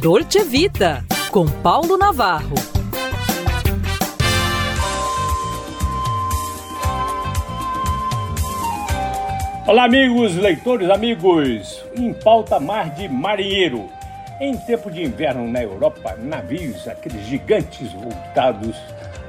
Dolce Vita, com Paulo Navarro. Olá, amigos, leitores, amigos. Em pauta mar de marinheiro. Em tempo de inverno na Europa, navios, aqueles gigantes voltados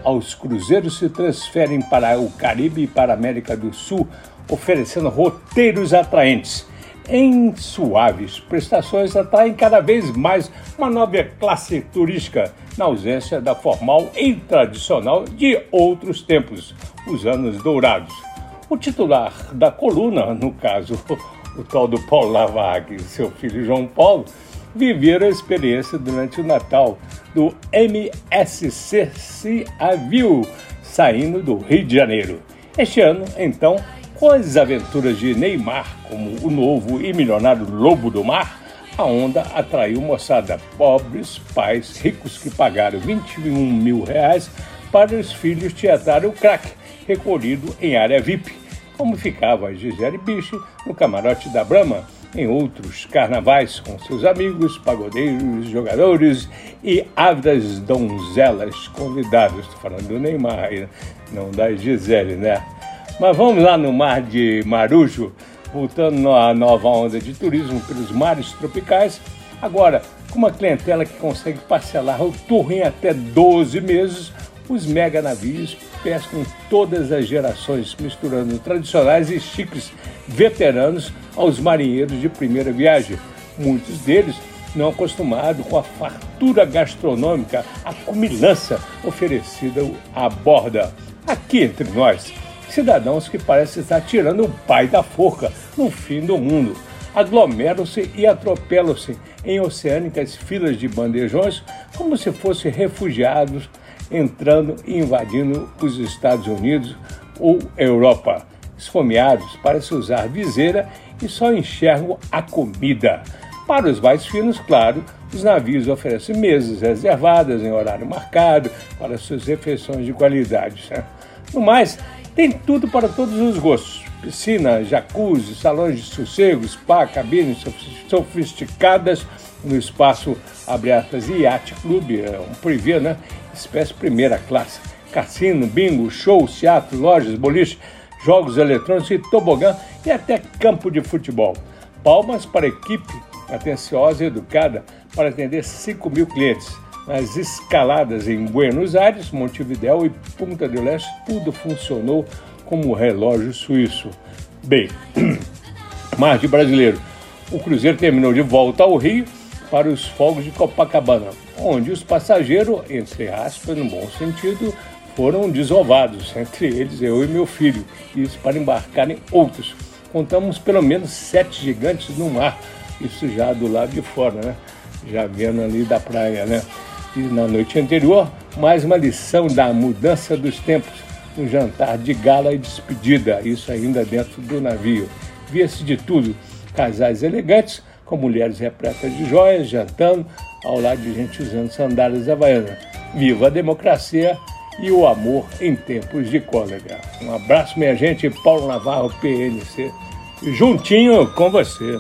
aos cruzeiros, se transferem para o Caribe e para a América do Sul, oferecendo roteiros atraentes em suaves prestações atraem cada vez mais uma nova classe turística, na ausência da formal e tradicional de outros tempos, os anos dourados. O titular da coluna, no caso o tal do Paulo Lavag e seu filho João Paulo, viveram a experiência durante o Natal do MSC Ciavil, saindo do Rio de Janeiro. Este ano, então, com as aventuras de Neymar como o novo e milionário lobo do mar, a onda atraiu moçada, pobres pais ricos que pagaram 21 mil reais para os filhos teatrarem o crack, recolhido em área VIP, como ficava a Gisele Biche no camarote da Brahma, em outros carnavais com seus amigos, pagodeiros, jogadores e ávidas donzelas convidados. Estou falando do Neymar, não da Gisele, né? Mas vamos lá no mar de Marujo, voltando à nova onda de turismo pelos mares tropicais. Agora, com uma clientela que consegue parcelar o tour em até 12 meses, os mega navios pescam todas as gerações, misturando tradicionais e chiques veteranos aos marinheiros de primeira viagem. Muitos deles não acostumados com a fartura gastronômica, a cumilança oferecida à borda. Aqui entre nós, cidadãos que parecem estar tirando o pai da forca no fim do mundo. Aglomeram-se e atropelam-se em oceânicas filas de bandejões como se fossem refugiados entrando e invadindo os Estados Unidos ou Europa. Esfomeados parecem usar viseira e só enxergam a comida. Para os mais finos, claro, os navios oferecem mesas reservadas em horário marcado para suas refeições de qualidade. No mais, tem tudo para todos os gostos: piscina, jacuzzi, salões de sossego, spa, cabines sofisticadas no espaço abre aspas, Yacht Club, é um privê, né? Espécie primeira classe. Cassino, bingo, show, teatro, lojas, boliche, jogos eletrônicos e tobogã e até campo de futebol. Palmas para a equipe atenciosa e educada para atender 5 mil clientes nas escaladas em Buenos Aires, Montevidéu e Punta del Este, tudo funcionou como relógio suíço. Bem, mar de brasileiro. O cruzeiro terminou de volta ao Rio para os fogos de Copacabana, onde os passageiros, entre aspas, no bom sentido, foram desovados, entre eles eu e meu filho, isso para embarcarem outros. Contamos pelo menos sete gigantes no mar, isso já do lado de fora, né? Já vendo ali da praia, né? E na noite anterior, mais uma lição da mudança dos tempos, um jantar de gala e despedida, isso ainda dentro do navio. Via-se de tudo, casais elegantes com mulheres repletas de joias, jantando ao lado de gente usando sandálias havaianas. Viva a democracia e o amor em tempos de cólera. Um abraço, minha gente, Paulo Navarro, PNC, juntinho com você.